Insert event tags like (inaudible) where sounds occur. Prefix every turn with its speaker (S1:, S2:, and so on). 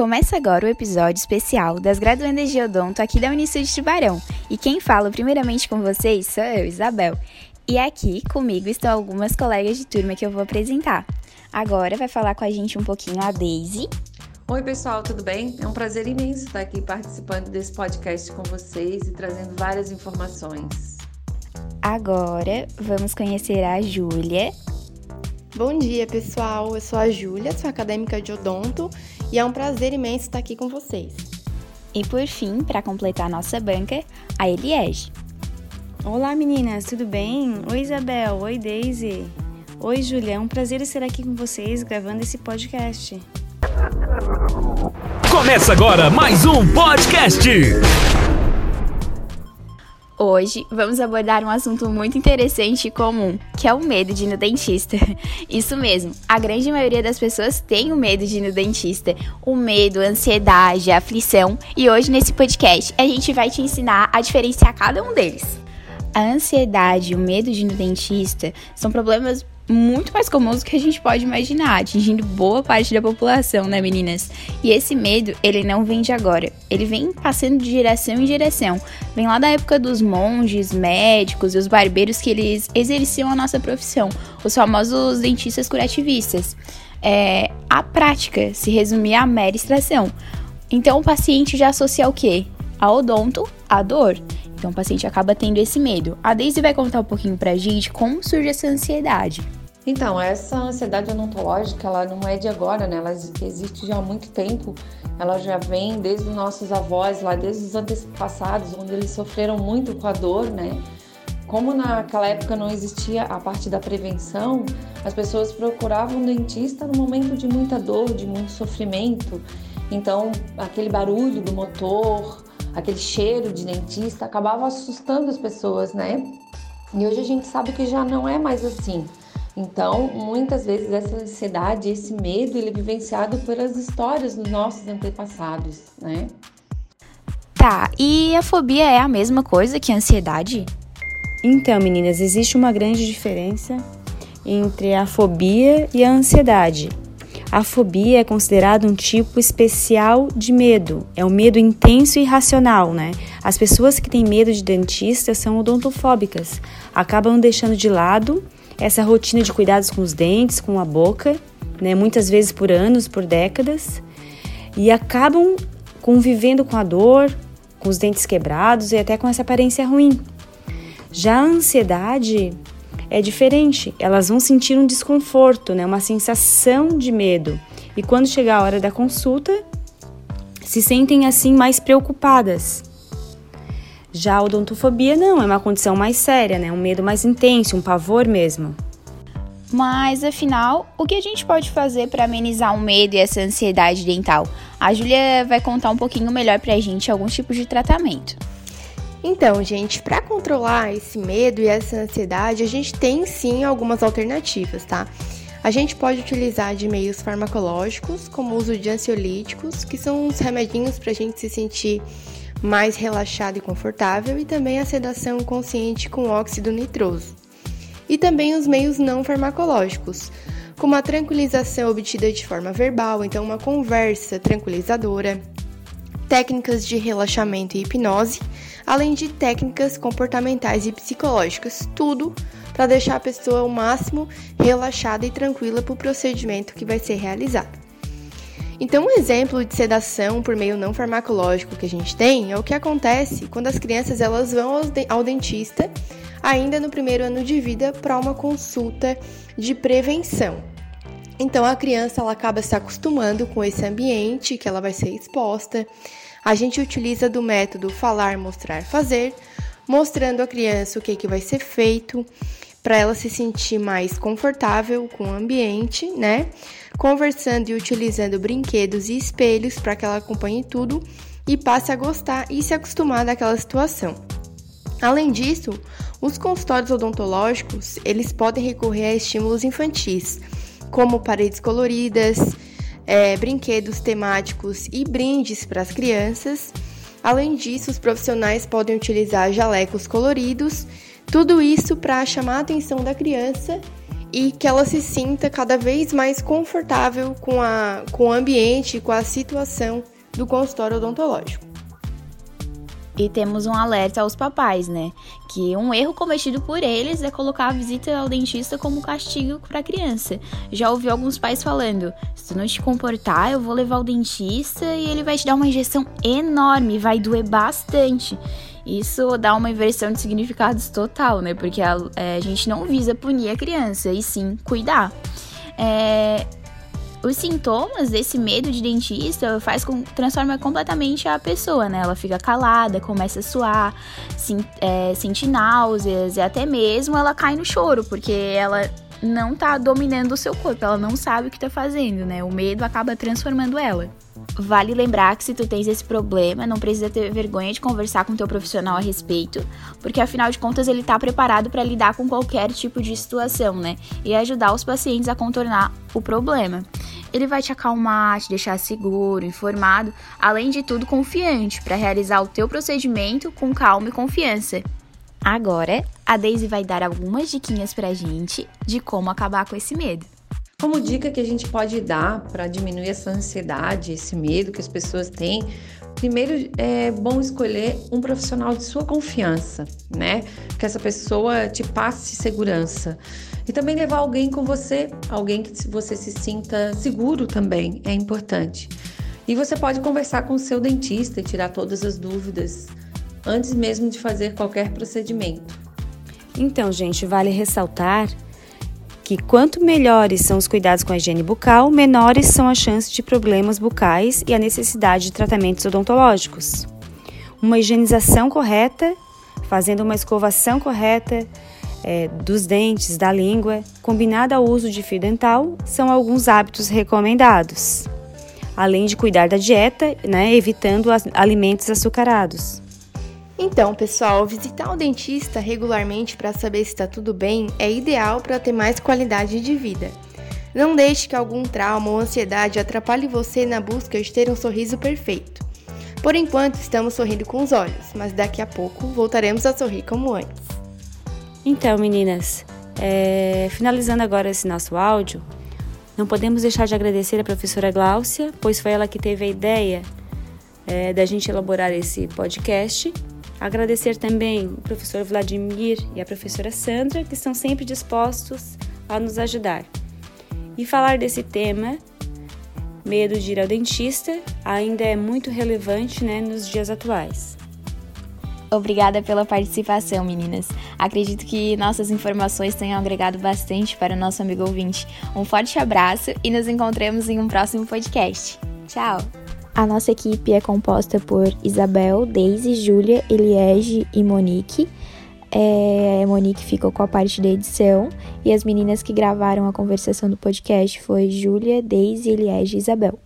S1: Começa agora o episódio especial das graduandas de odonto aqui da Unisul de Tubarão. E quem fala primeiramente com vocês sou eu, Isabel. E aqui comigo estão algumas colegas de turma que eu vou apresentar. Agora vai falar com a gente um pouquinho a Daisy.
S2: Oi, pessoal, tudo bem? É um prazer imenso estar aqui participando desse podcast com vocês e trazendo várias informações.
S1: Agora vamos conhecer a Júlia.
S3: Bom dia, pessoal. Eu sou a Júlia, sou acadêmica de odonto e é um prazer imenso estar aqui com vocês.
S1: E por fim, para completar nossa banca, a Eliege.
S4: Olá meninas, tudo bem? Oi Isabel, oi Daisy. Oi Júlia, é um prazer estar aqui com vocês gravando esse podcast.
S5: Começa agora mais um podcast.
S1: Hoje vamos abordar um assunto muito interessante e comum, que é o medo de ir no dentista. (laughs) Isso mesmo, a grande maioria das pessoas tem o medo de ir no dentista. O medo, a ansiedade, a aflição. E hoje nesse podcast a gente vai te ensinar a diferenciar cada um deles. A ansiedade e o medo de ir no dentista são problemas muito mais comuns do que a gente pode imaginar, atingindo boa parte da população, né, meninas? E esse medo, ele não vem de agora. Ele vem passando de geração em geração. Vem lá da época dos monges, médicos e os barbeiros que eles exerciam a nossa profissão, os famosos dentistas curativistas. É, a prática se resumia à mera extração. Então o paciente já associa o quê? A odonto, a dor. Então o paciente acaba tendo esse medo. A Daisy vai contar um pouquinho pra gente como surge essa ansiedade.
S2: Então, essa ansiedade odontológica, ela não é de agora, né? Ela existe já há muito tempo. Ela já vem desde os nossos avós, lá desde os antepassados, onde eles sofreram muito com a dor, né? Como naquela época não existia a parte da prevenção, as pessoas procuravam um dentista no momento de muita dor, de muito sofrimento. Então, aquele barulho do motor, aquele cheiro de dentista acabava assustando as pessoas, né? E hoje a gente sabe que já não é mais assim. Então, muitas vezes essa ansiedade, esse medo, ele é vivenciado pelas histórias dos nossos antepassados, né?
S1: Tá, e a fobia é a mesma coisa que a ansiedade?
S4: Então, meninas, existe uma grande diferença entre a fobia e a ansiedade. A fobia é considerada um tipo especial de medo. É um medo intenso e irracional, né? As pessoas que têm medo de dentista são odontofóbicas. Acabam deixando de lado essa rotina de cuidados com os dentes, com a boca, né? Muitas vezes por anos, por décadas. E acabam convivendo com a dor, com os dentes quebrados e até com essa aparência ruim. Já a ansiedade é diferente. Elas vão sentir um desconforto, né? uma sensação de medo. E quando chegar a hora da consulta, se sentem assim mais preocupadas. Já a odontofobia não, é uma condição mais séria, né? Um medo mais intenso, um pavor mesmo.
S1: Mas afinal, o que a gente pode fazer para amenizar o medo e essa ansiedade dental? A Júlia vai contar um pouquinho melhor pra gente alguns tipos de tratamento.
S3: Então, gente, para controlar esse medo e essa ansiedade, a gente tem sim algumas alternativas, tá? A gente pode utilizar de meios farmacológicos, como o uso de ansiolíticos, que são uns remedinhos para a gente se sentir mais relaxado e confortável, e também a sedação consciente com óxido nitroso. E também os meios não farmacológicos, como a tranquilização obtida de forma verbal, então uma conversa tranquilizadora, técnicas de relaxamento e hipnose, além de técnicas comportamentais e psicológicas, tudo para deixar a pessoa o máximo relaxada e tranquila para o procedimento que vai ser realizado. Então, um exemplo de sedação por meio não farmacológico que a gente tem é o que acontece quando as crianças elas vão ao dentista ainda no primeiro ano de vida para uma consulta de prevenção. Então a criança ela acaba se acostumando com esse ambiente que ela vai ser exposta, a gente utiliza do método falar, mostrar, fazer, mostrando à criança o que, que vai ser feito para ela se sentir mais confortável com o ambiente, né? Conversando e utilizando brinquedos e espelhos para que ela acompanhe tudo e passe a gostar e se acostumar daquela situação. Além disso, os consultórios odontológicos, eles podem recorrer a estímulos infantis, como paredes coloridas, é, brinquedos temáticos e brindes para as crianças. Além disso, os profissionais podem utilizar jalecos coloridos, tudo isso para chamar a atenção da criança e que ela se sinta cada vez mais confortável com, a, com o ambiente, com a situação do consultório odontológico.
S1: E temos um alerta aos papais, né? Que um erro cometido por eles é colocar a visita ao dentista como castigo para a criança. Já ouvi alguns pais falando: se tu não te comportar, eu vou levar o dentista e ele vai te dar uma injeção enorme, vai doer bastante. Isso dá uma inversão de significados total, né? Porque a, é, a gente não visa punir a criança, e sim cuidar. É, os sintomas desse medo de dentista faz com, transforma completamente a pessoa, né? Ela fica calada, começa a suar, sim, é, sente náuseas e até mesmo ela cai no choro, porque ela não tá dominando o seu corpo, ela não sabe o que tá fazendo, né? O medo acaba transformando ela. Vale lembrar que se tu tens esse problema, não precisa ter vergonha de conversar com teu profissional a respeito, porque afinal de contas ele tá preparado para lidar com qualquer tipo de situação, né? E ajudar os pacientes a contornar o problema. Ele vai te acalmar, te deixar seguro, informado, além de tudo confiante para realizar o teu procedimento com calma e confiança. Agora, a Daisy vai dar algumas diquinhas pra gente de como acabar com esse medo.
S2: Como dica que a gente pode dar para diminuir essa ansiedade, esse medo que as pessoas têm, primeiro é bom escolher um profissional de sua confiança, né? Que essa pessoa te passe segurança. E também levar alguém com você, alguém que você se sinta seguro também, é importante. E você pode conversar com o seu dentista e tirar todas as dúvidas antes mesmo de fazer qualquer procedimento.
S4: Então, gente, vale ressaltar que quanto melhores são os cuidados com a higiene bucal, menores são as chances de problemas bucais e a necessidade de tratamentos odontológicos. Uma higienização correta, fazendo uma escovação correta é, dos dentes, da língua, combinada ao uso de fio dental, são alguns hábitos recomendados. Além de cuidar da dieta, né, evitando alimentos açucarados.
S3: Então, pessoal, visitar o dentista regularmente para saber se está tudo bem é ideal para ter mais qualidade de vida. Não deixe que algum trauma ou ansiedade atrapalhe você na busca de ter um sorriso perfeito. Por enquanto, estamos sorrindo com os olhos, mas daqui a pouco voltaremos a sorrir como antes.
S4: Então, meninas, é... finalizando agora esse nosso áudio, não podemos deixar de agradecer a professora Gláucia, pois foi ela que teve a ideia é, da gente elaborar esse podcast Agradecer também o professor Vladimir e a professora Sandra, que estão sempre dispostos a nos ajudar. E falar desse tema, medo de ir ao dentista, ainda é muito relevante né, nos dias atuais.
S1: Obrigada pela participação, meninas. Acredito que nossas informações tenham agregado bastante para o nosso amigo ouvinte. Um forte abraço e nos encontramos em um próximo podcast. Tchau! A nossa equipe é composta por Isabel, Daisy, Júlia, Eliege e Monique. É, Monique ficou com a parte da edição e as meninas que gravaram a conversação do podcast foi Júlia, Daisy, Eliege e Isabel.